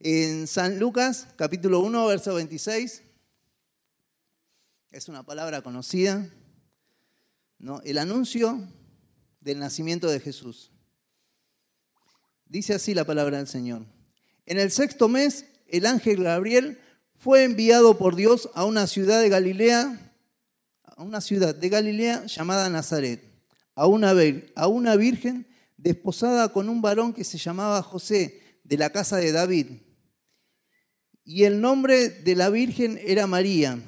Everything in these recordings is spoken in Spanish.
En San Lucas, capítulo 1, verso 26, es una palabra conocida, ¿no? el anuncio del nacimiento de Jesús. Dice así la palabra del Señor. En el sexto mes, el ángel Gabriel fue enviado por Dios a una ciudad de Galilea, a una ciudad de Galilea llamada Nazaret, a una, a una virgen desposada con un varón que se llamaba José, de la casa de David y el nombre de la Virgen era María.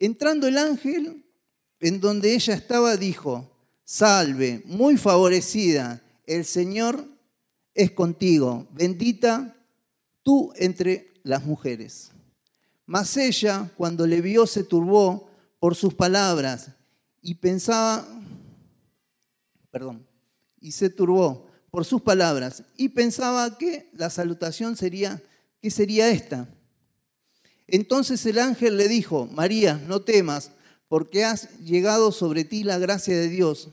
Entrando el ángel en donde ella estaba, dijo, salve, muy favorecida, el Señor es contigo, bendita tú entre las mujeres. Mas ella, cuando le vio, se turbó por sus palabras y pensaba, perdón, y se turbó por sus palabras y pensaba que la salutación sería ¿Qué sería esta? Entonces el ángel le dijo, María, no temas, porque has llegado sobre ti la gracia de Dios.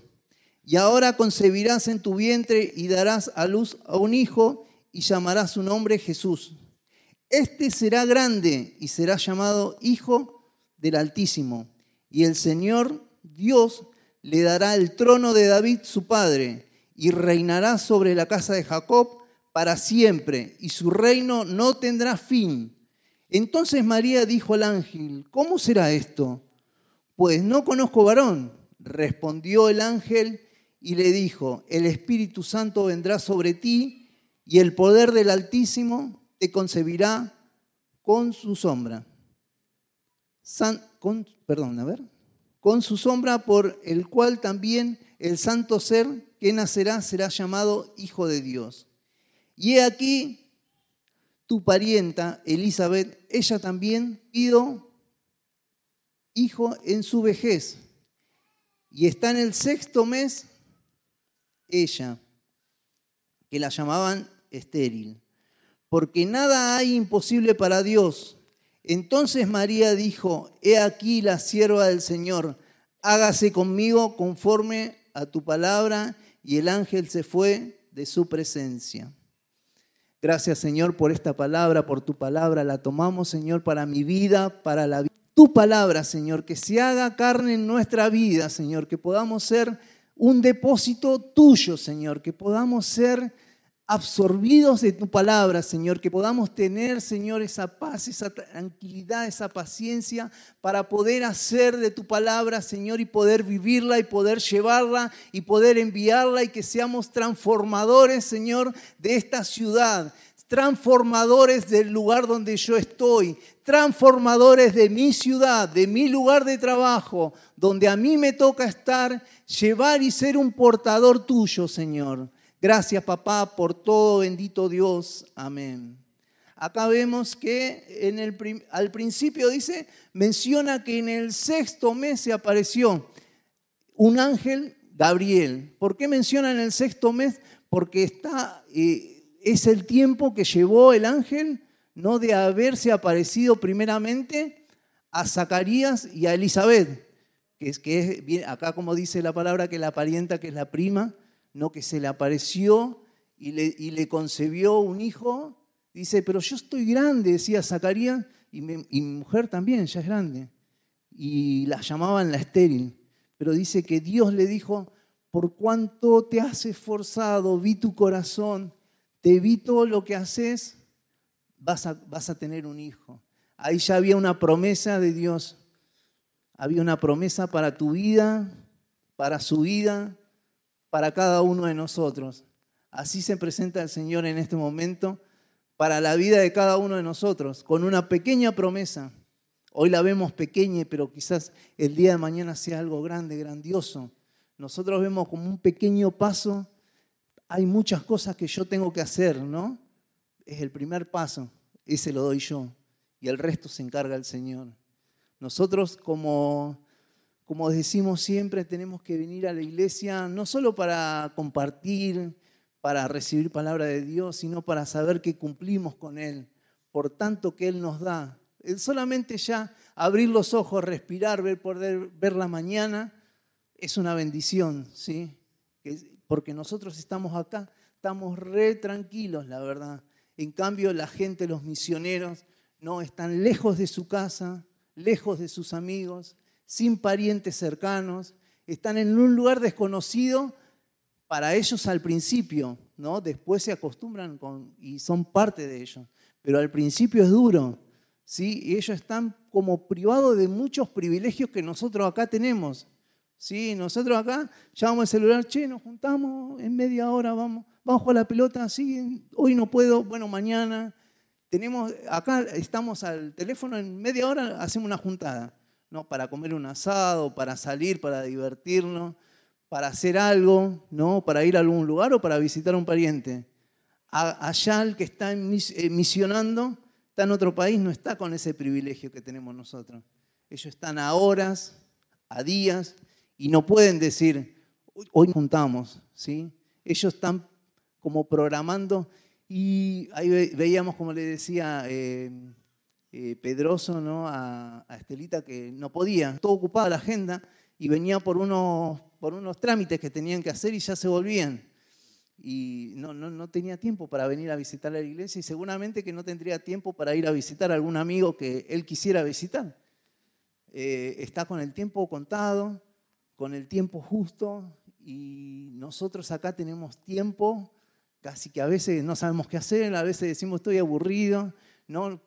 Y ahora concebirás en tu vientre y darás a luz a un hijo y llamarás su nombre Jesús. Este será grande y será llamado Hijo del Altísimo. Y el Señor Dios le dará el trono de David su padre y reinará sobre la casa de Jacob para siempre y su reino no tendrá fin. Entonces María dijo al ángel, ¿cómo será esto? Pues no conozco varón. Respondió el ángel y le dijo, el Espíritu Santo vendrá sobre ti y el poder del Altísimo te concebirá con su sombra. perdón, a ver. Con su sombra por el cual también el santo ser que nacerá será llamado Hijo de Dios. Y he aquí tu parienta Elizabeth, ella también pido hijo en su vejez. Y está en el sexto mes ella, que la llamaban estéril, porque nada hay imposible para Dios. Entonces María dijo, he aquí la sierva del Señor, hágase conmigo conforme a tu palabra, y el ángel se fue de su presencia. Gracias Señor por esta palabra, por tu palabra. La tomamos Señor para mi vida, para la vida. Tu palabra Señor, que se haga carne en nuestra vida Señor, que podamos ser un depósito tuyo Señor, que podamos ser absorbidos de tu palabra, Señor, que podamos tener, Señor, esa paz, esa tranquilidad, esa paciencia para poder hacer de tu palabra, Señor, y poder vivirla y poder llevarla y poder enviarla y que seamos transformadores, Señor, de esta ciudad, transformadores del lugar donde yo estoy, transformadores de mi ciudad, de mi lugar de trabajo, donde a mí me toca estar, llevar y ser un portador tuyo, Señor. Gracias papá por todo, bendito Dios. Amén. Acá vemos que en el, al principio dice, menciona que en el sexto mes se apareció un ángel Gabriel. ¿Por qué menciona en el sexto mes? Porque está, eh, es el tiempo que llevó el ángel, no de haberse aparecido primeramente a Zacarías y a Elizabeth, que es que acá como dice la palabra que la parienta, que es la prima, no que se le apareció y le, concebió un hijo. Dice, pero yo estoy grande, decía Zacarías, y, mi mujer también, ya es grande. Y la llamaban la estéril. Pero dice que Dios le dijo, por cuanto te has esforzado, vi tu corazón, te vi todo lo que haces, vas a, vas a tener un hijo. Ahí ya había una promesa de Dios. Había una promesa para tu vida, para su vida, para cada uno de nosotros. Así se presenta el Señor en este momento para la vida de cada uno de nosotros, con una pequeña promesa. Hoy la vemos pequeña, pero quizás el día de mañana sea algo grande, grandioso. Nosotros vemos como un pequeño paso. Hay muchas cosas que yo tengo que hacer, ¿no? Es el primer paso, ese lo doy yo, y el resto se encarga el Señor. Nosotros como como decimos siempre, tenemos que venir a la iglesia no solo para compartir, para recibir palabra de Dios, sino para saber que cumplimos con Él, por tanto que Él nos da. solamente ya abrir los ojos, respirar, ver, poder ver la mañana, es una bendición, ¿sí? Porque nosotros estamos acá, estamos re tranquilos, la verdad. En cambio, la gente, los misioneros, no están lejos de su casa, lejos de sus amigos, sin parientes cercanos, están en un lugar desconocido para ellos al principio, ¿no? Después se acostumbran con, y son parte de ellos, pero al principio es duro, ¿sí? Y ellos están como privados de muchos privilegios que nosotros acá tenemos, ¿sí? Nosotros acá llamamos el celular, che, nos juntamos en media hora, vamos, vamos a la pelota, sí, hoy no puedo, bueno, mañana. Tenemos, acá estamos al teléfono, en media hora hacemos una juntada, ¿no? Para comer un asado, para salir, para divertirnos, para hacer algo, ¿no? Para ir a algún lugar o para visitar a un pariente. Allá el que está eh, misionando está en otro país, no está con ese privilegio que tenemos nosotros. Ellos están a horas, a días, y no pueden decir, hoy juntamos, ¿sí? Ellos están como programando y ahí veíamos, como le decía eh, eh, Pedroso ¿no? a, Estelita, que no podía, todo ocupada la agenda y venía por unos, por unos trámites que tenían que hacer y ya se volvían. Y no, no, no tenía tiempo para venir a visitar la iglesia y seguramente que no tendría tiempo para ir a visitar a algún amigo que él quisiera visitar. Eh, está con el tiempo contado, con el tiempo justo y nosotros acá tenemos tiempo, casi que a veces no sabemos qué hacer, a veces decimos estoy aburrido, ¿no?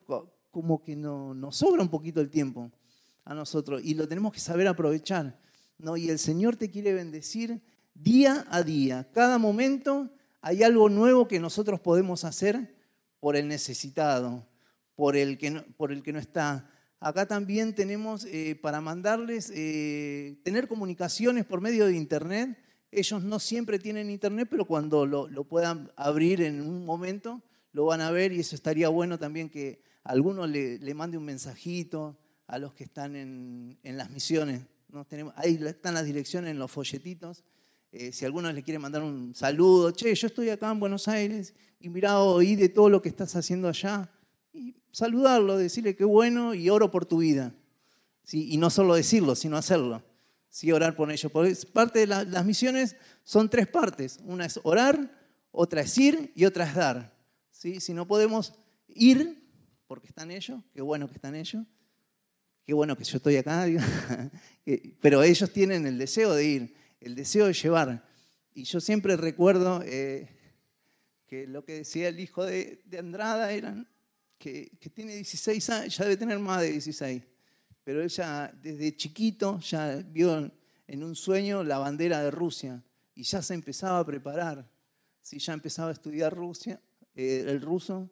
Como que no, nos sobra un poquito el tiempo a nosotros y lo tenemos que saber aprovechar. ¿no? Y el Señor te quiere bendecir día a día. Cada momento hay algo nuevo que nosotros podemos hacer por el necesitado, por el que no, por el que no está. Acá también tenemos eh, para mandarles, eh, tener comunicaciones por medio de Internet. Ellos no siempre tienen Internet, pero cuando lo, puedan abrir en un momento, lo van a ver y eso estaría bueno también que alguno le, le mande un mensajito a los que están en, en las misiones. ¿no? Tenemos, ahí están las direcciones en los folletitos. Eh, si alguno le quiere mandar un saludo, che, yo estoy acá en Buenos Aires y mira, oí de todo lo que estás haciendo allá y saludarlo, decirle qué bueno y oro por tu vida. ¿Sí? Y no solo decirlo, sino hacerlo. Sí, orar por ellos. Porque parte de las misiones son tres partes. Una es orar, otra es ir y otra es dar. ¿Sí? Si no podemos ir, porque están ellos, qué bueno que están ellos, qué bueno que yo estoy acá, pero ellos tienen el deseo de ir, el deseo de llevar. Y yo siempre recuerdo eh, que lo que decía el hijo de, de Andrada era, que, tiene 16 años, ya debe tener más de 16, pero ella desde chiquito ya vio en un sueño la bandera de Rusia y ya se empezaba a preparar. Si ya empezaba a estudiar Rusia, eh, el ruso,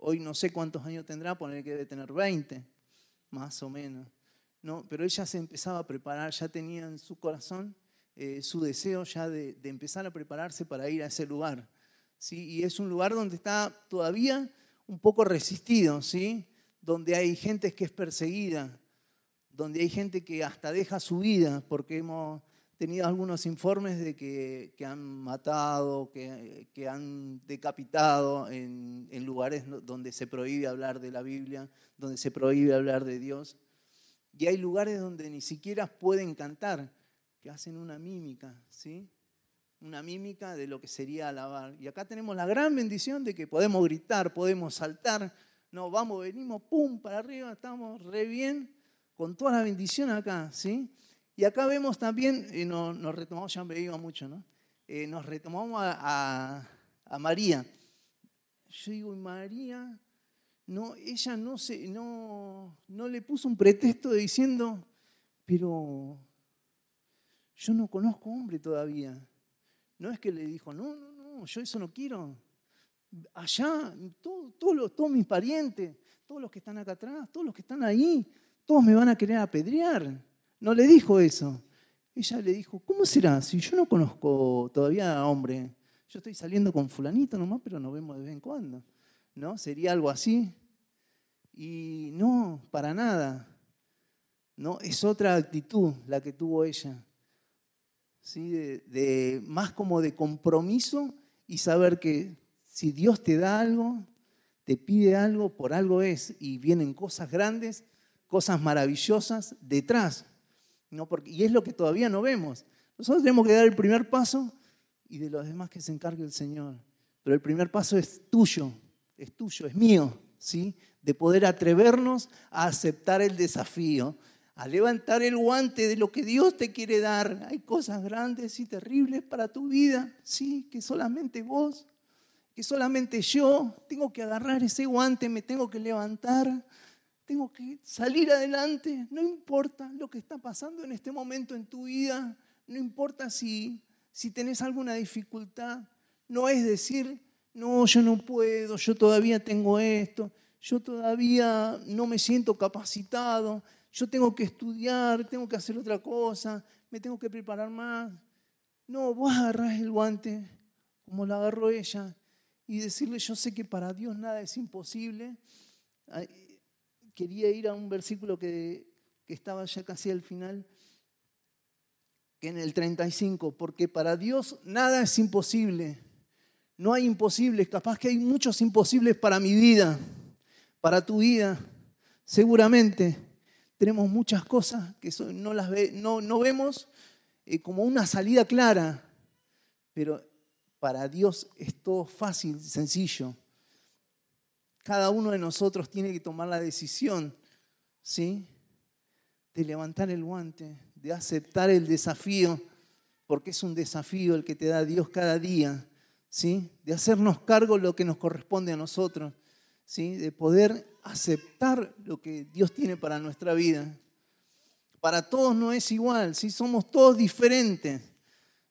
hoy no sé cuántos años tendrá, poner que debe tener 20, más o menos. No, pero ella se empezaba a preparar, ya tenía en su corazón eh, su deseo ya de, de, empezar a prepararse para ir a ese lugar. ¿sí? Y es un lugar donde está todavía un poco resistido, ¿sí? Donde hay gente que es perseguida, donde hay gente que hasta deja su vida, porque hemos tenido algunos informes de que, han matado, que, que, han decapitado en, en lugares donde se prohíbe hablar de la Biblia, donde se prohíbe hablar de Dios. Y hay lugares donde ni siquiera pueden cantar, que hacen una mímica, ¿sí? una mímica de lo que sería alabar. Y acá tenemos la gran bendición de que podemos gritar, podemos saltar, no, vamos, venimos, pum, para arriba, estamos re bien, con toda la bendición acá, ¿sí? Y acá vemos también, y nos, retomamos, ya me iba mucho, ¿no? Eh, nos retomamos a, María. Yo digo, María, no, ella no, se, no, no le puso un pretexto diciendo, pero yo no conozco hombre todavía. No es que le dijo, no, no, no, yo eso no quiero. Allá, todos mis parientes, todos los que están acá atrás, todos los que están ahí, todos me van a querer apedrear. No le dijo eso. Ella le dijo, ¿cómo será si yo no conozco todavía a hombre? Yo estoy saliendo con fulanito nomás, pero nos vemos de vez en cuando. ¿No? Sería algo así. Y no, para nada. No, es otra actitud la que tuvo ella. ¿sí? de, más como de compromiso y saber que si Dios te da algo, te pide algo, por algo es, y vienen cosas grandes, cosas maravillosas detrás. ¿No? Porque, y es lo que todavía no vemos. Nosotros tenemos que dar el primer paso y de los demás que se encargue el Señor. Pero el primer paso es tuyo, es tuyo, es mío, ¿sí? De poder atrevernos a aceptar el desafío, a levantar el guante de lo que Dios te quiere dar. Hay cosas grandes y terribles para tu vida, sí, que solamente vos, que solamente yo tengo que agarrar ese guante, me tengo que levantar, tengo que salir adelante, no importa lo que está pasando en este momento en tu vida, no importa si, si tenés alguna dificultad, no es decir, no, yo no puedo, yo todavía tengo esto, yo todavía no me siento capacitado, yo tengo que estudiar, tengo que hacer otra cosa, me tengo que preparar más. No, vos agarrás el guante como lo agarró ella y decirle, yo sé que para Dios nada es imposible. Quería ir a un versículo que, que estaba ya casi al final, que en el 35, porque para Dios nada es imposible. No hay imposibles, capaz que hay muchos imposibles para mi vida, para tu vida, seguramente tenemos muchas cosas que no, las no, no vemos eh, como una salida clara, pero para Dios es todo fácil, sencillo. Cada uno de nosotros tiene que tomar la decisión, ¿sí? De levantar el guante, de aceptar el desafío, porque es un desafío el que te da Dios cada día, ¿sí? De hacernos cargo de lo que nos corresponde a nosotros, ¿sí? De poder aceptar lo que Dios tiene para nuestra vida. Para todos no es igual, ¿sí? somos todos diferentes,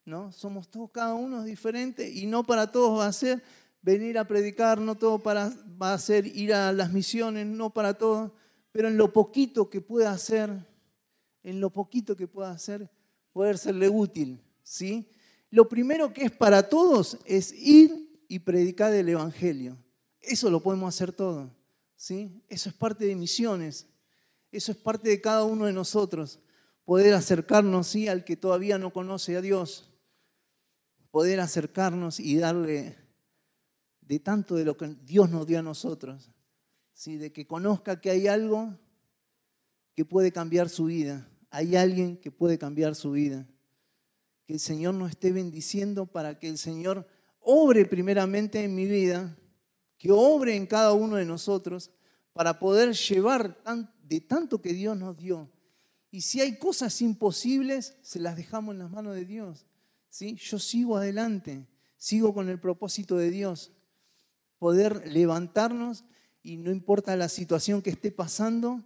¿no? Somos todos, cada uno es diferente y no para todos va a ser venir a predicar, no todo para, va a ser ir a las misiones, no para todos, pero en lo poquito que pueda hacer, en lo poquito que pueda hacer, poder serle útil, ¿sí? Lo primero que es para todos es ir y predicar el Evangelio. Eso lo podemos hacer todos. ¿sí? Eso es parte de misiones, eso es parte de cada uno de nosotros, poder acercarnos ¿sí? al que todavía no conoce a Dios, poder acercarnos y darle de tanto de lo que Dios nos dio a nosotros, ¿sí? de que conozca que hay algo que puede cambiar su vida, hay alguien que puede cambiar su vida, que el Señor nos esté bendiciendo para que el Señor obre primeramente en mi vida que obre en cada uno de nosotros para poder llevar de tanto que Dios nos dio. Y si hay cosas imposibles, se las dejamos en las manos de Dios. ¿sí? Yo sigo adelante, sigo con el propósito de Dios. Poder levantarnos y no importa la situación que esté pasando,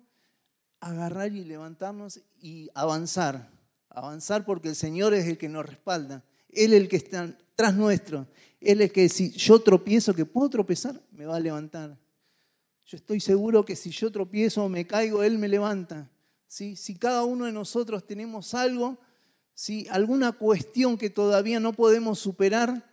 agarrar y levantarnos y avanzar. Avanzar porque el Señor es el que nos respalda. Él es el que está tras nuestro. Él es que si yo tropiezo, que puedo tropezar, me va a levantar. Yo estoy seguro que si yo tropiezo o me caigo, Él me levanta. ¿Sí? Si cada uno de nosotros tenemos algo, si alguna cuestión que todavía no podemos superar,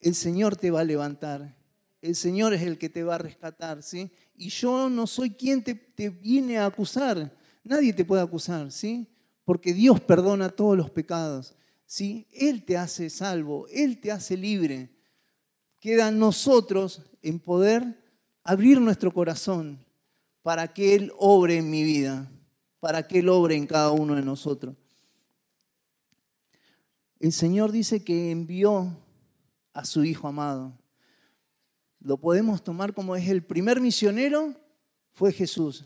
el Señor te va a levantar. El Señor es el que te va a rescatar. ¿sí? Y yo no soy quien te, viene a acusar. Nadie te puede acusar, ¿sí? Porque Dios perdona todos los pecados. ¿sí? Él te hace salvo, Él te hace libre. Queda nosotros en poder abrir nuestro corazón para que Él obre en mi vida, para que Él obre en cada uno de nosotros. El Señor dice que envió a su Hijo amado. Lo podemos tomar como es el primer misionero, fue Jesús.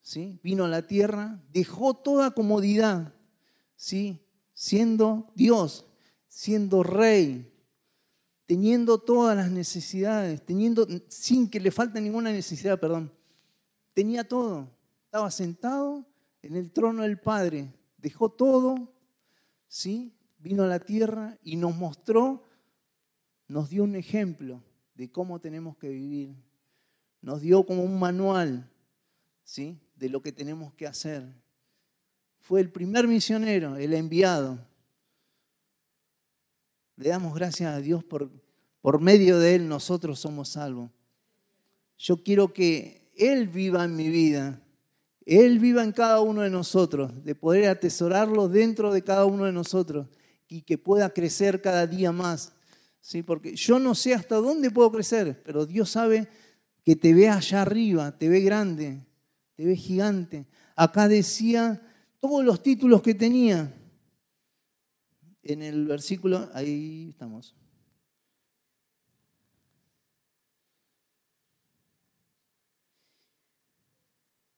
¿Sí? Vino a la tierra, dejó toda comodidad, ¿sí? siendo Dios, siendo rey, teniendo todas las necesidades, teniendo, sin que le falte ninguna necesidad, perdón. Tenía todo. Estaba sentado en el trono del Padre. Dejó todo, ¿sí? Vino a la tierra y nos mostró, nos dio un ejemplo de cómo tenemos que vivir. Nos dio como un manual, ¿sí? De lo que tenemos que hacer fue el primer misionero, el enviado. Le damos gracias a Dios por, por medio de Él nosotros somos salvos. Yo quiero que Él viva en mi vida, Él viva en cada uno de nosotros, de poder atesorarlo dentro de cada uno de nosotros y que pueda crecer cada día más. ¿sí? Porque yo no sé hasta dónde puedo crecer, pero Dios sabe que te ve allá arriba, te ve grande, te ve gigante. Acá decía todos los títulos que tenía. En el versículo, ahí estamos.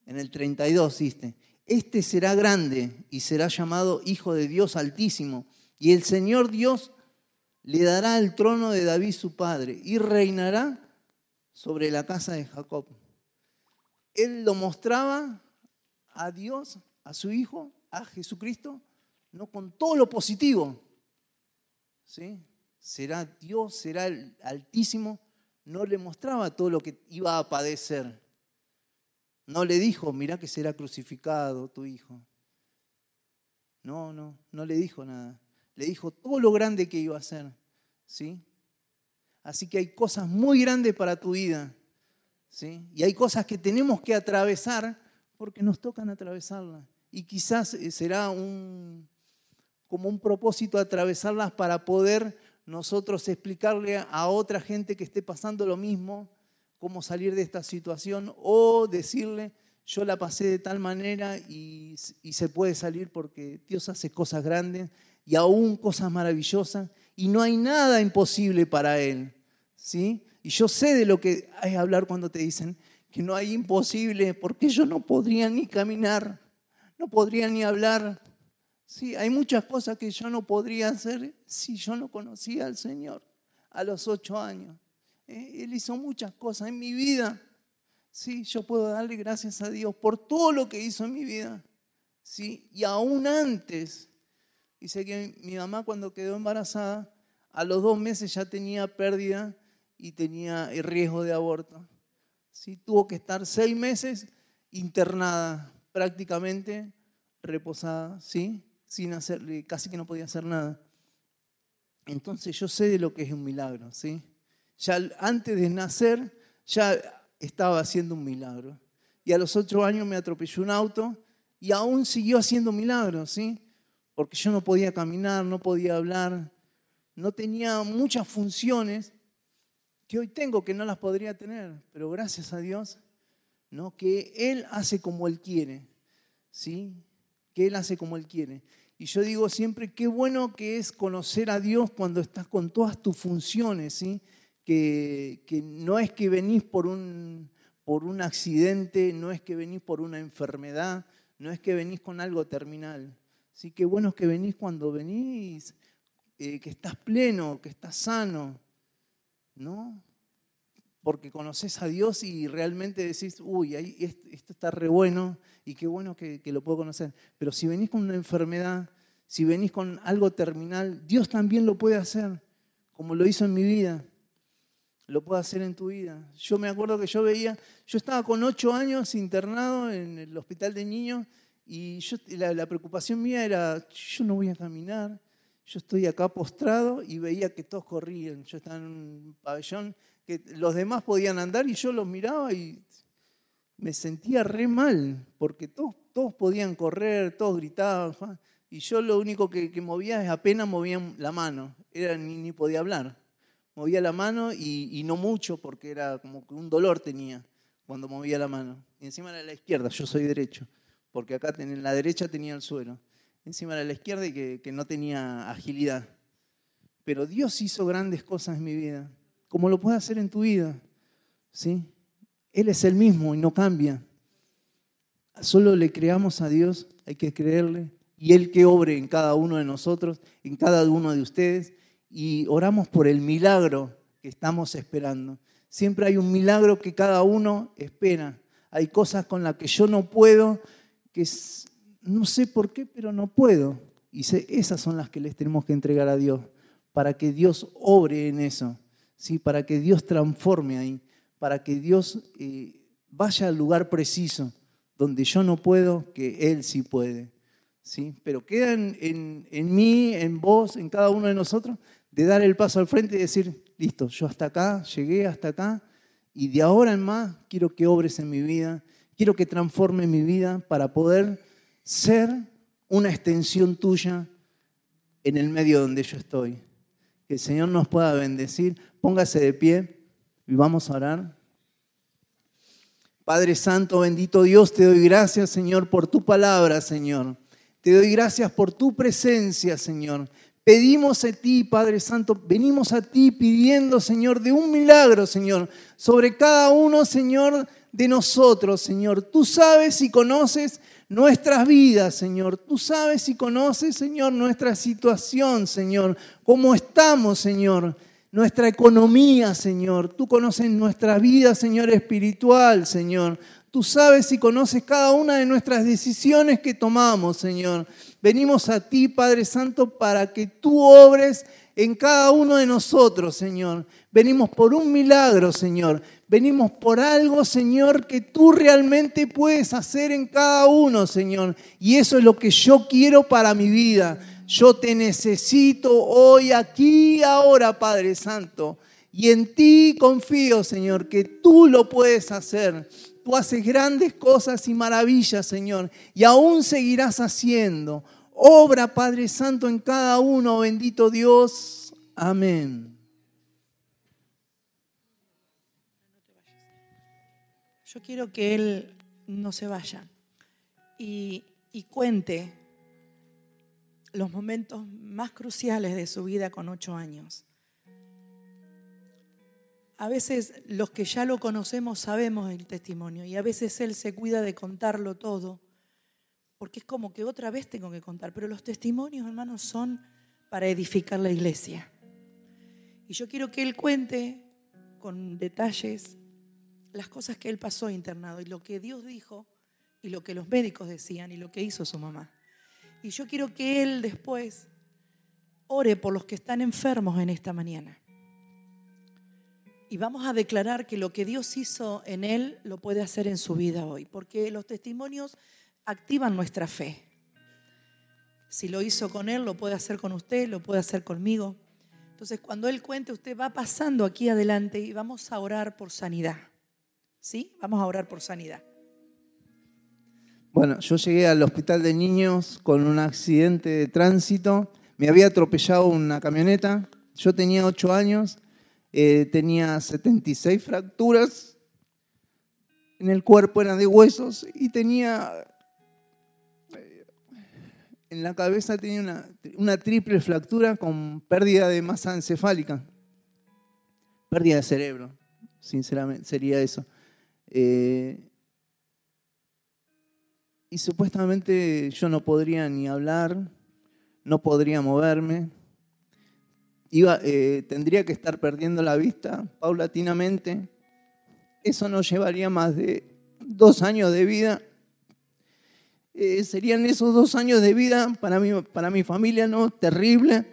En el 32 dice, este será grande y será llamado Hijo de Dios Altísimo. Y el Señor Dios le dará el trono de David su padre, y reinará sobre la casa de Jacob. Él lo mostraba a Dios, a su Hijo, a Jesucristo, no con todo lo positivo. ¿Sí? Será Dios, será el Altísimo. No le mostraba todo lo que iba a padecer. No le dijo, mira que será crucificado tu hijo. No, no, no le dijo nada. Le dijo todo lo grande que iba a hacer. ¿Sí? Así que hay cosas muy grandes para tu vida. ¿Sí? Y hay cosas que tenemos que atravesar porque nos tocan atravesarlas. Y quizás eh, será un, como un propósito atravesarlas para poder nosotros explicarle a otra gente que esté pasando lo mismo cómo salir de esta situación o decirle, yo la pasé de tal manera y, se puede salir porque Dios hace cosas grandes y aún cosas maravillosas y no hay nada imposible para Él. ¿sí? Y yo sé de lo que hay hablar cuando te dicen que no hay imposible porque yo no podría ni caminar, no podría ni hablar. Sí, hay muchas cosas que yo no podría hacer si yo no conocía al Señor a los ocho años. Eh, él hizo muchas cosas en mi vida. Sí, yo puedo darle gracias a Dios por todo lo que hizo en mi vida. Sí, y aún antes, dice que mi mamá cuando quedó embarazada, a los dos meses ya tenía pérdida y tenía riesgo de aborto. Sí, tuvo que estar seis meses internada, prácticamente reposada, ¿sí? sin hacer, casi que no podía hacer nada. Entonces yo sé de lo que es un milagro, ¿sí? Ya antes de nacer, ya estaba haciendo un milagro. Y a los ocho años me atropelló un auto y aún siguió haciendo milagros, ¿sí? Porque yo no podía caminar, no podía hablar, no tenía muchas funciones que hoy tengo que no las podría tener, pero gracias a Dios, ¿no? Que Él hace como Él quiere, ¿sí? Que Él hace como Él quiere. Y yo digo siempre, qué bueno que es conocer a Dios cuando estás con todas tus funciones, ¿sí? que, no es que venís por un, por un accidente, no es que venís por una enfermedad, no es que venís con algo terminal. Sí, qué bueno es que venís cuando venís, eh, que estás pleno, que estás sano, ¿no? Porque conoces a Dios y realmente decís, uy, esto está re bueno y qué bueno que, que lo puedo conocer. Pero si venís con una enfermedad, si venís con algo terminal, Dios también lo puede hacer, como lo hizo en mi vida lo puede hacer en tu vida. Yo me acuerdo que yo veía, yo estaba con ocho años internado en el hospital de niños y yo, la, preocupación mía era, yo no voy a caminar, yo estoy acá postrado y veía que todos corrían. Yo estaba en un pabellón que los demás podían andar y yo los miraba y me sentía re mal, porque todos, todos podían correr, todos gritaban, y yo lo único que, movía es apenas movía la mano, era, ni, podía hablar movía la mano y, no mucho porque era como que un dolor tenía cuando movía la mano. Y encima era la izquierda, yo soy derecho, porque acá en la derecha tenía el suelo. Encima era la izquierda y que, no tenía agilidad. Pero Dios hizo grandes cosas en mi vida, como lo puede hacer en tu vida. ¿sí? Él es el mismo y no cambia. Solo le creamos a Dios, hay que creerle, y Él que obre en cada uno de nosotros, en cada uno de ustedes, y oramos por el milagro que estamos esperando. Siempre hay un milagro que cada uno espera. Hay cosas con las que yo no puedo, que no sé por qué, pero no puedo. Y esas son las que les tenemos que entregar a Dios, para que Dios obre en eso, ¿sí? para que Dios transforme ahí, para que Dios eh, vaya al lugar preciso, donde yo no puedo, que Él sí puede. ¿sí? Pero queda en, en mí, en vos, en cada uno de nosotros, de dar el paso al frente y decir, listo, yo hasta acá, llegué hasta acá, y de ahora en más quiero que obres en mi vida, quiero que transforme mi vida para poder ser una extensión tuya en el medio donde yo estoy. Que el Señor nos pueda bendecir. Póngase de pie y vamos a orar. Padre Santo, bendito Dios, te doy gracias, Señor, por tu palabra, Señor. Te doy gracias por tu presencia, Señor. Pedimos a ti, Padre Santo, venimos a ti pidiendo, Señor, de un milagro, Señor, sobre cada uno, Señor, de nosotros, Señor. Tú sabes y conoces nuestras vidas, Señor. Tú sabes y conoces, Señor, nuestra situación, Señor. Cómo estamos, Señor. Nuestra economía, Señor. Tú conoces nuestra vida, Señor, espiritual, Señor. Tú sabes y conoces cada una de nuestras decisiones que tomamos, Señor. Venimos a ti, Padre Santo, para que tú obres en cada uno de nosotros, Señor. Venimos por un milagro, Señor. Venimos por algo, Señor, que tú realmente puedes hacer en cada uno, Señor. Y eso es lo que yo quiero para mi vida. Yo te necesito hoy, aquí, ahora, Padre Santo. Y en ti confío, Señor, que tú lo puedes hacer. Tú haces grandes cosas y maravillas, Señor. Y aún seguirás haciendo. Obra, Padre Santo, en cada uno, bendito Dios. Amén. Yo quiero que Él no se vaya y, cuente los momentos más cruciales de su vida con ocho años. A veces los que ya lo conocemos sabemos el testimonio y a veces Él se cuida de contarlo todo porque es como que otra vez tengo que contar, pero los testimonios, hermanos, son para edificar la iglesia. Y yo quiero que él cuente con detalles las cosas que él pasó internado y lo que Dios dijo y lo que los médicos decían y lo que hizo su mamá. Y yo quiero que él después ore por los que están enfermos en esta mañana. Y vamos a declarar que lo que Dios hizo en él lo puede hacer en su vida hoy, porque los testimonios activan nuestra fe. Si lo hizo con Él, lo puede hacer con usted, lo puede hacer conmigo. Entonces, cuando Él cuente, usted va pasando aquí adelante y vamos a orar por sanidad. ¿Sí? Vamos a orar por sanidad. Bueno, yo llegué al hospital de niños con un accidente de tránsito. Me había atropellado una camioneta. Yo tenía 8 años. Eh, tenía 76 fracturas en el cuerpo, eran de huesos. Y tenía en la cabeza tenía una, triple fractura con pérdida de masa encefálica. Pérdida de cerebro, sinceramente, sería eso. Eh, y supuestamente yo no podría ni hablar, no podría moverme. Iba, eh, tendría que estar perdiendo la vista paulatinamente. Eso no llevaría más de dos años de vida eh, serían esos dos años de vida para mi, para mi familia no terrible,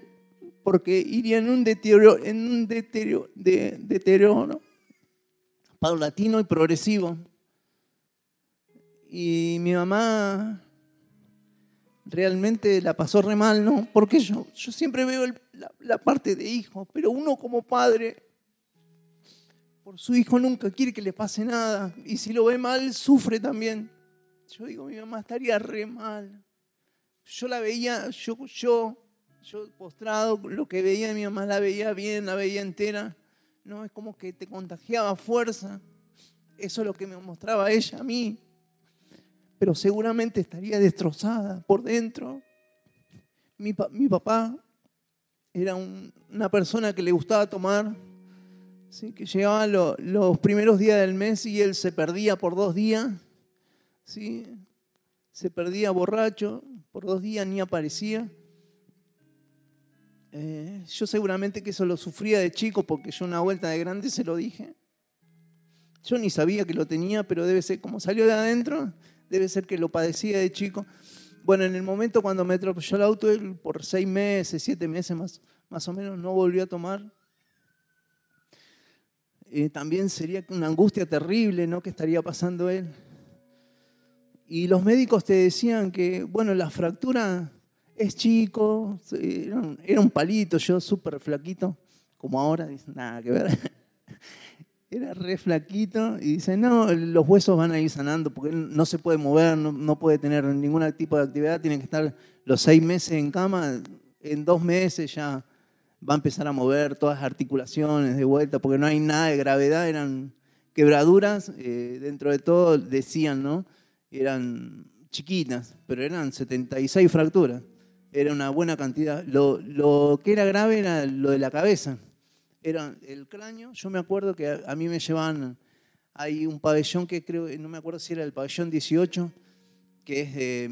porque iría en un deterioro, en un deterioro, de, deterioro paulatino y progresivo. Y mi mamá realmente la pasó re mal, ¿no? Porque yo, yo siempre veo la, parte de hijo, pero uno como padre por su hijo nunca quiere que le pase nada. Y si lo ve mal, sufre también. Yo digo, mi mamá estaría re mal. Yo la veía, yo, yo, yo postrado, lo que veía mi mamá la veía bien, la veía entera. No, es como que te contagiaba fuerza. Eso es lo que me mostraba ella a mí. Pero seguramente estaría destrozada por dentro. Mi, papá era una persona que le gustaba tomar, ¿sí? que llegaba los primeros días del mes y él se perdía por dos días ¿sí? se perdía borracho, por dos días ni aparecía. Eh, yo seguramente que eso lo sufría de chico porque yo una vuelta de grande se lo dije. Yo ni sabía que lo tenía, pero debe ser, como salió de adentro, debe ser que lo padecía de chico. Bueno, en el momento cuando me atropelló el auto, él por seis meses, siete meses más, más o menos, no volvió a tomar. Eh, también sería una angustia terrible, ¿no? Que estaría pasando él. Y los médicos te decían que, bueno, la fractura es chico, era un, palito, yo súper flaquito, como ahora, dicen, nada que ver. Era re flaquito y dicen, no, los huesos van a ir sanando porque no se puede mover, no, puede tener ningún tipo de actividad, tiene que estar los seis meses en cama, en dos meses ya va a empezar a mover todas las articulaciones de vuelta porque no hay nada de gravedad, eran quebraduras, eh, dentro de todo decían, ¿no? eran chiquitas, pero eran 76 fracturas. Era una buena cantidad. Lo, que era grave era lo de la cabeza. Era el cráneo. Yo me acuerdo que a, mí me llevaban hay un pabellón que creo, no me acuerdo si era el pabellón 18, que es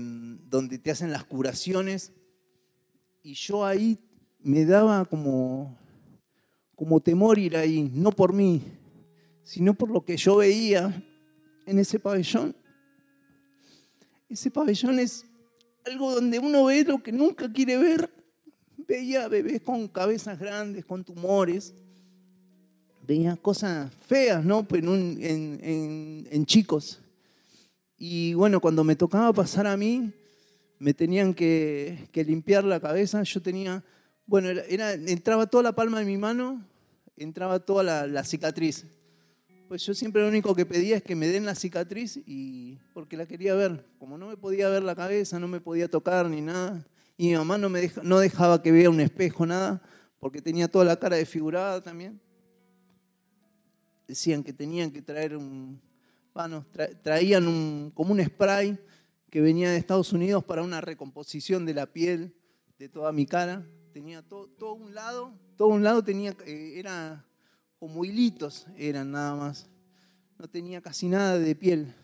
donde te hacen las curaciones. Y yo ahí me daba como, como temor ir ahí, no por mí, sino por lo que yo veía en ese pabellón. Ese pabellón es algo donde uno ve lo que nunca quiere ver. Veía bebés con cabezas grandes, con tumores. Veía cosas feas, ¿no? Pues en, chicos. Y bueno, cuando me tocaba pasar a mí, me tenían que, limpiar la cabeza. Yo tenía, bueno, era, entraba toda la palma de mi mano, entraba toda la cicatriz. Pues yo siempre lo único que pedía es que me den la cicatriz y porque la quería ver. Como no me podía ver la cabeza, no me podía tocar ni nada. Y mi mamá no me no dejaba que vea un espejo, nada, porque tenía toda la cara desfigurada también. Decían que tenían que traer un, bueno, traían un, como un spray que venía de Estados Unidos para una recomposición de la piel de toda mi cara. Tenía todo, todo un lado, todo un lado tenía, eh, era como hilitos eran nada más. No tenía casi nada de piel.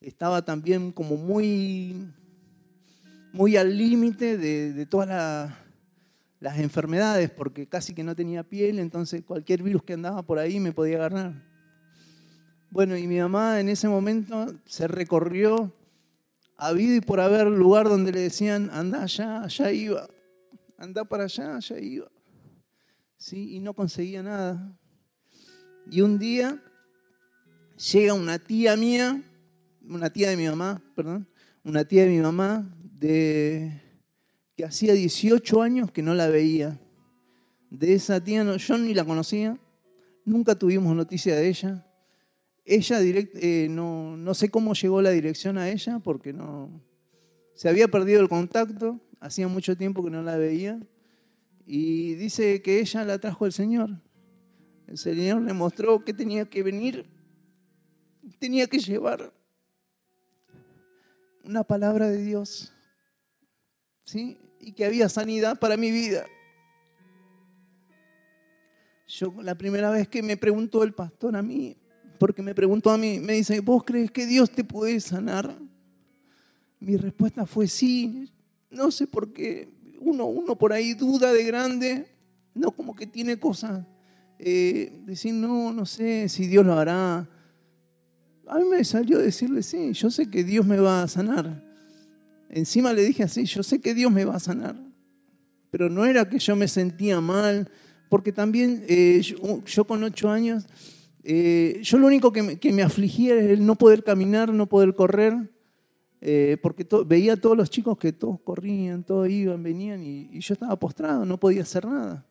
Estaba también como muy, muy al límite de, todas las enfermedades, porque casi que no tenía piel, entonces cualquier virus que andaba por ahí me podía agarrar. Bueno, y mi mamá en ese momento se recorrió habido y por haber lugar donde le decían, anda allá, allá iba, anda para allá, allá iba. ¿Sí? y no conseguía nada. Y un día llega una tía mía, una tía de mi mamá, perdón, una tía de mi mamá de, que hacía 18 años que no la veía. De esa tía no, yo ni la conocía, nunca tuvimos noticia de ella. Ella direct, eh, no, no sé cómo llegó la dirección a ella porque no se había perdido el contacto, hacía mucho tiempo que no la veía y dice que ella la trajo el Señor. El Señor le mostró que tenía que venir, tenía que llevar una palabra de Dios, ¿sí? Y que había sanidad para mi vida. Yo la primera vez que me preguntó el pastor a mí, porque me preguntó a mí, me dice, ¿vos crees que Dios te puede sanar? Mi respuesta fue sí, no sé por qué, uno, uno por ahí duda de grande, no como que tiene cosas, eh, decir, no, no sé si Dios lo hará. A mí me salió decirle, sí, yo sé que Dios me va a sanar. Encima le dije así, yo sé que Dios me va a sanar. Pero no era que yo me sentía mal, porque también eh, yo, con ocho años, eh, yo lo único que me, que me afligía es el no poder caminar, no poder correr. Eh, porque veía a todos los chicos que todos corrían, todos iban, venían y, yo estaba postrado, no podía hacer nada.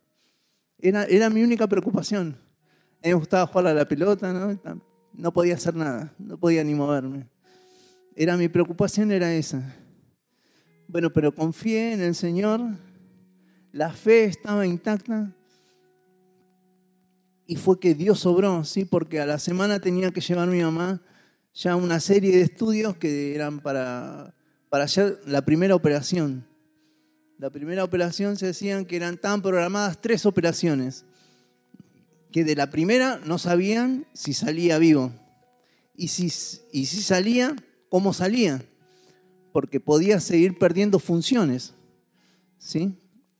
Era, era mi única preocupación. A mí me gustaba jugar a la pelota, ¿no? no podía hacer nada, no podía ni moverme. Era mi preocupación era esa. Bueno, pero confié en el Señor, la fe estaba intacta y fue que Dios sobró, ¿sí? Porque a la semana tenía que llevar mi mamá ya una serie de estudios que eran para, para hacer la primera operación. La primera operación se decían que eran tan programadas tres operaciones, que de la primera no sabían si salía vivo. Y si, y si salía, cómo salía, porque podía seguir perdiendo funciones. ¿sí?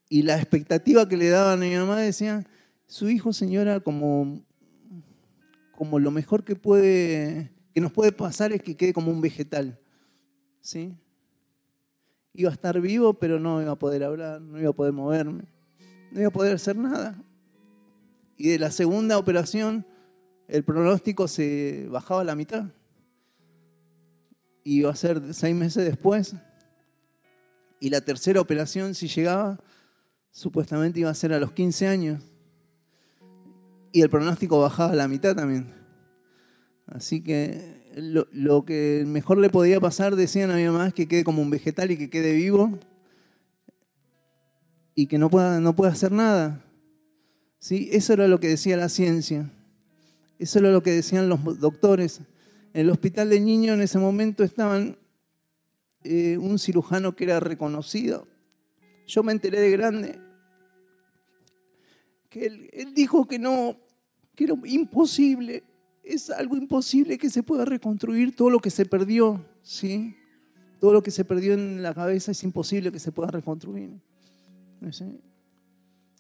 Y la expectativa que le daban a mi mamá decía, su hijo, señora, como, como lo mejor que puede que nos puede pasar es que quede como un vegetal. ¿sí? Iba a estar vivo, pero no iba a poder hablar, no iba a poder moverme, no iba a poder hacer nada. Y de la segunda operación, el pronóstico se bajaba a la mitad. Iba a ser seis meses después. Y la tercera operación, si llegaba, supuestamente iba a ser a los 15 años. Y el pronóstico bajaba a la mitad también. Así que lo, que mejor le podía pasar, decían a mi mamá, es que quede como un vegetal y que quede vivo y que no pueda, no pueda hacer nada. ¿Sí? Eso era lo que decía la ciencia. Eso era lo que decían los doctores. En el hospital de niños en ese momento estaban eh, un cirujano que era reconocido. Yo me enteré de grande que él, él dijo que no, que era imposible es algo imposible que se pueda reconstruir todo lo que se perdió, ¿sí? Todo lo que se perdió en la cabeza es imposible que se pueda reconstruir.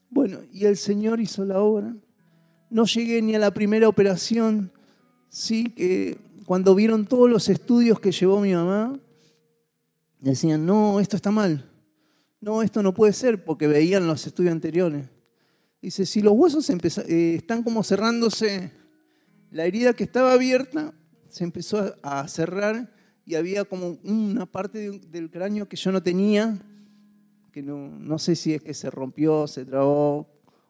Bueno, y el Señor hizo la obra. No llegué ni a la primera operación, ¿sí? Que cuando vieron todos los estudios que llevó mi mamá, decían, no, esto está mal. No, esto no puede ser, porque veían los estudios anteriores. Dice, si los huesos eh, están como cerrándose, la herida que estaba abierta se empezó a cerrar y había como una parte del cráneo que yo no tenía, que no, sé si es que se rompió, se trabó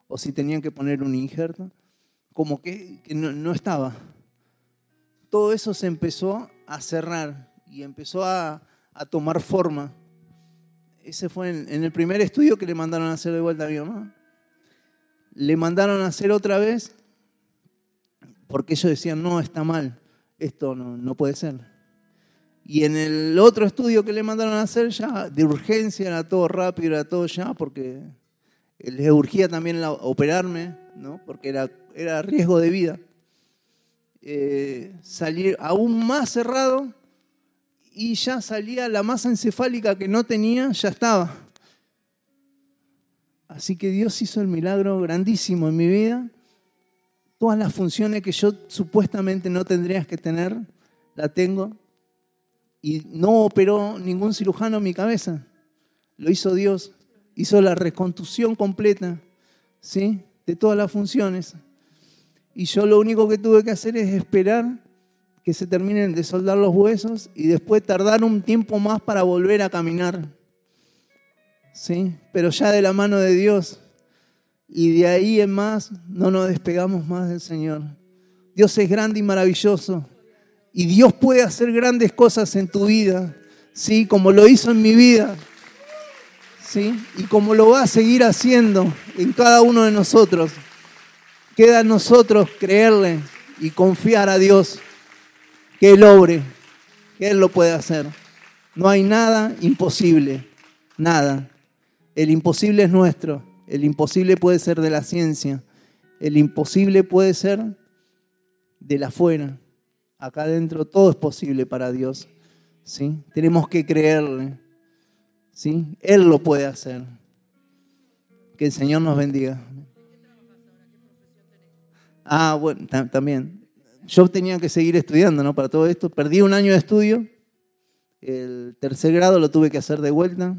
o si tenían que poner un injerto, como que, no, estaba. Todo eso se empezó a cerrar y empezó a, tomar forma. Ese fue en, en, el primer estudio que le mandaron a hacer de vuelta a mi mamá. Le mandaron a hacer otra vez porque ellos decían, no, está mal, esto no, puede ser. Y en el otro estudio que le mandaron a hacer ya, de urgencia, era todo rápido, era todo ya, porque les urgía también operarme, ¿no? porque era, era riesgo de vida. Eh, salir aún más cerrado y ya salía la masa encefálica que no tenía, ya estaba. Así que Dios hizo el milagro grandísimo en mi vida todas las funciones que yo supuestamente no tendrías que tener, la tengo. Y no operó ningún cirujano en mi cabeza. Lo hizo Dios. Hizo la reconstrucción completa, ¿sí? De todas las funciones. Y yo lo único que tuve que hacer es esperar que se terminen de soldar los huesos y después tardar un tiempo más para volver a caminar. ¿Sí? Pero ya de la mano de Dios. Y de ahí en más no nos despegamos más del Señor. Dios es grande y maravilloso. Y Dios puede hacer grandes cosas en tu vida, ¿sí? Como lo hizo en mi vida, ¿sí? Y como lo va a seguir haciendo en cada uno de nosotros. Queda a nosotros creerle y confiar a Dios que Él obre, que Él lo puede hacer. No hay nada imposible, nada. El imposible es nuestro. El imposible puede ser de la ciencia. El imposible puede ser de la afuera. Acá adentro todo es posible para Dios. ¿sí? Tenemos que creerle. ¿sí? Él lo puede hacer. Que el Señor nos bendiga. Ah, bueno, también. Yo tenía que seguir estudiando, ¿no? Para todo esto. Perdí un año de estudio. El tercer grado lo tuve que hacer de vuelta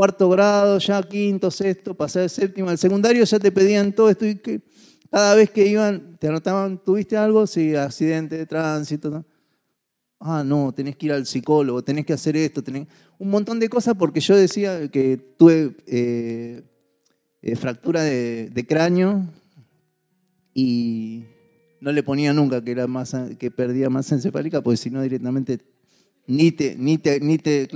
cuarto grado, ya quinto, sexto, pasé el séptimo, al secundario ya te pedían todo esto y que cada vez que iban, te anotaban, ¿tuviste algo? Sí, accidente de tránsito. Ah, no, tenés que ir al psicólogo, tenés que hacer esto, tenés un montón de cosas porque yo decía que tuve eh, eh, fractura de, cráneo y no le ponía nunca que era más que perdía masa encefálica, pues si no directamente ni te, ni te, ni te,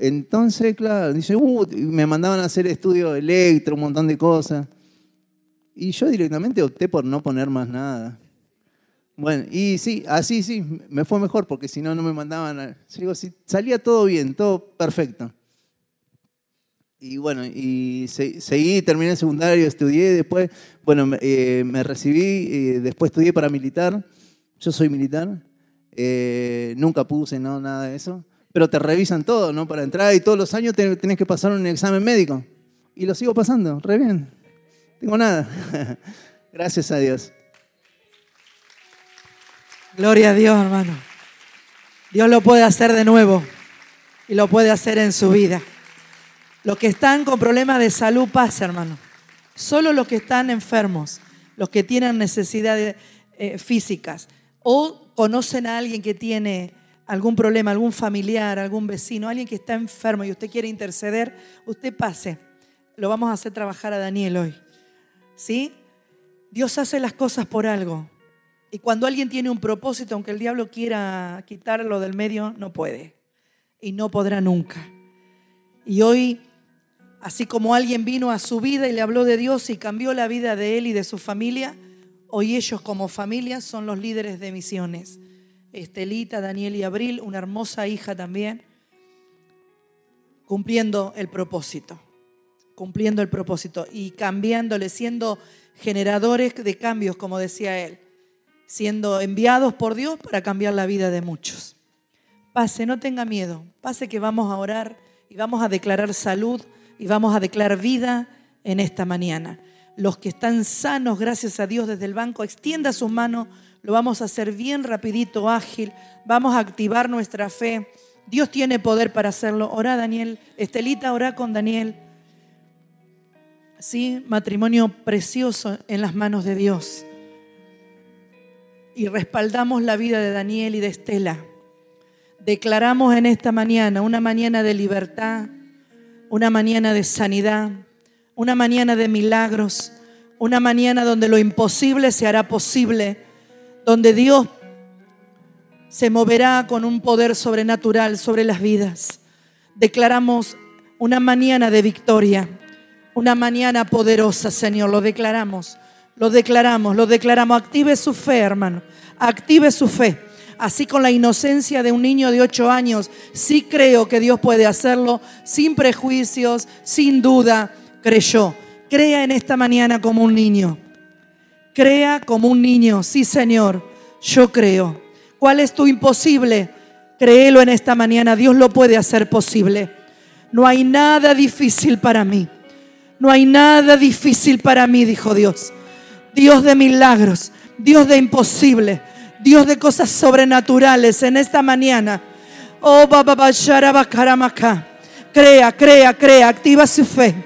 entonces, claro, dice, uh, me mandaban a hacer estudio electro, un montón de cosas. Y yo directamente opté por no poner más nada. Bueno, y sí, así sí, me fue mejor porque si no, no me mandaban. A... Digo, salía todo bien, todo perfecto. Y bueno, y seguí, terminé el secundario, estudié, después, bueno, me, eh, recibí, eh, después estudié para militar. Yo soy militar. Eh, nunca puse no, nada de eso pero te revisan todo, ¿no? Para entrar y todos los años tenés que pasar un examen médico. Y lo sigo pasando, re bien. Tengo nada. Gracias a Dios. Gloria a Dios, hermano. Dios lo puede hacer de nuevo y lo puede hacer en su vida. Los que están con problemas de salud pasa, hermano. Solo los que están enfermos, los que tienen necesidades eh, físicas o conocen a alguien que tiene algún problema, algún familiar, algún vecino, alguien que está enfermo y usted quiere interceder, usted pase. Lo vamos a hacer trabajar a Daniel hoy. ¿Sí? Dios hace las cosas por algo. Y cuando alguien tiene un propósito, aunque el diablo quiera quitarlo del medio, no puede. Y no podrá nunca. Y hoy, así como alguien vino a su vida y le habló de Dios y cambió la vida de él y de su familia, hoy ellos como familia son los líderes de misiones. Estelita, Daniel y Abril, una hermosa hija también, cumpliendo el propósito, cumpliendo el propósito y cambiándole, siendo generadores de cambios, como decía él. siendo enviados por Dios para cambiar la vida de muchos. Pase, no tenga miedo. Pase que vamos a orar y vamos a declarar salud y vamos a declarar vida en esta mañana. Los que están sanos, gracias a Dios, desde el banco, extienda sus manos. Lo vamos a hacer bien rapidito, ágil. Vamos a activar nuestra fe. Dios tiene poder para hacerlo. Ora, Daniel. Estelita, ora con Daniel. Sí, matrimonio precioso en las manos de Dios. Y respaldamos la vida de Daniel y de Estela. Declaramos en esta mañana una mañana de libertad, una mañana de sanidad, una mañana de milagros, una mañana donde lo imposible se hará posible, donde Dios se moverá con un poder sobrenatural sobre las vidas. Declaramos una mañana de victoria una mañana poderosa, Señor. Lo declaramos, lo declaramos, lo declaramos. Active su fe, hermano. Active su fe. Así con la inocencia de un niño de ocho años, sí creo que Dios puede hacerlo sin prejuicios, sin duda, creyó. Crea en esta mañana como un niño. Crea como un niño. Sí, Señor, yo creo. ¿Cuál es tu imposible? Créelo en esta mañana. Dios lo puede hacer posible. No hay nada difícil para mí. No hay nada difícil para mí, dijo Dios. Dios de milagros, Dios de imposible, Dios de cosas sobrenaturales en esta mañana. Oh, Baba Crea, crea, crea, activa su fe.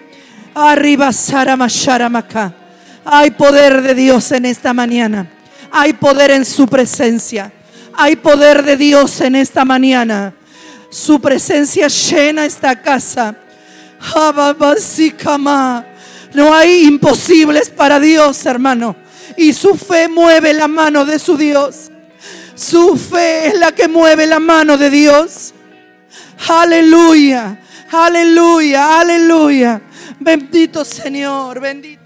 Arriba Saramasharamaka. Hay poder de Dios en esta mañana. Hay poder en su presencia. Hay poder de Dios en esta mañana. Su presencia llena esta casa. No hay imposibles para Dios, hermano. Y su fe mueve la mano de su Dios. Su fe es la que mueve la mano de Dios. Aleluya, aleluya, aleluya. Bendito Señor, bendito.